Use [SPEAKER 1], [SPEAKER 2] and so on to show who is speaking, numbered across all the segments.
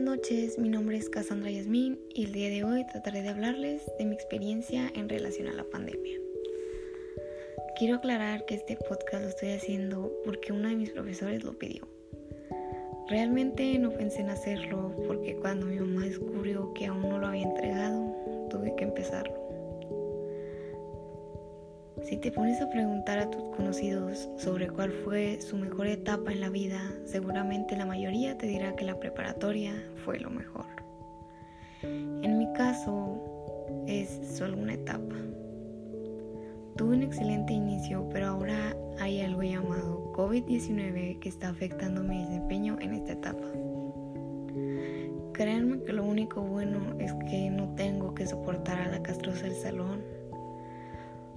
[SPEAKER 1] noches, mi nombre es Cassandra Yasmín y el día de hoy trataré de hablarles de mi experiencia en relación a la pandemia. Quiero aclarar que este podcast lo estoy haciendo porque uno de mis profesores lo pidió. Realmente no pensé en hacerlo porque cuando mi mamá descubrió que aún no lo había entregado, tuve que empezarlo. Si te pones a preguntar a tus conocidos sobre cuál fue su mejor etapa en la vida, seguramente la mayoría te dirá que la preparatoria fue lo mejor. En mi caso es solo una etapa. Tuve un excelente inicio, pero ahora hay algo llamado COVID-19 que está afectando mi desempeño en esta etapa. Créanme que lo único bueno es que no tengo que soportar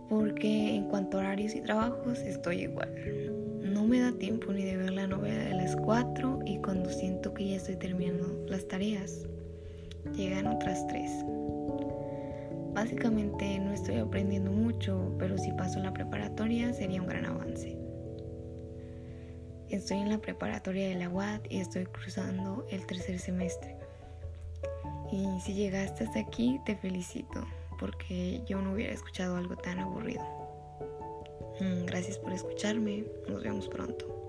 [SPEAKER 1] porque en cuanto a horarios y trabajos estoy igual. No me da tiempo ni de ver la novela de las 4 y cuando siento que ya estoy terminando las tareas, llegan otras 3. Básicamente no estoy aprendiendo mucho, pero si paso la preparatoria sería un gran avance. Estoy en la preparatoria de la UAD y estoy cruzando el tercer semestre. Y si llegaste hasta aquí, te felicito porque yo no hubiera escuchado algo tan aburrido. Mm, gracias por escucharme, nos vemos pronto.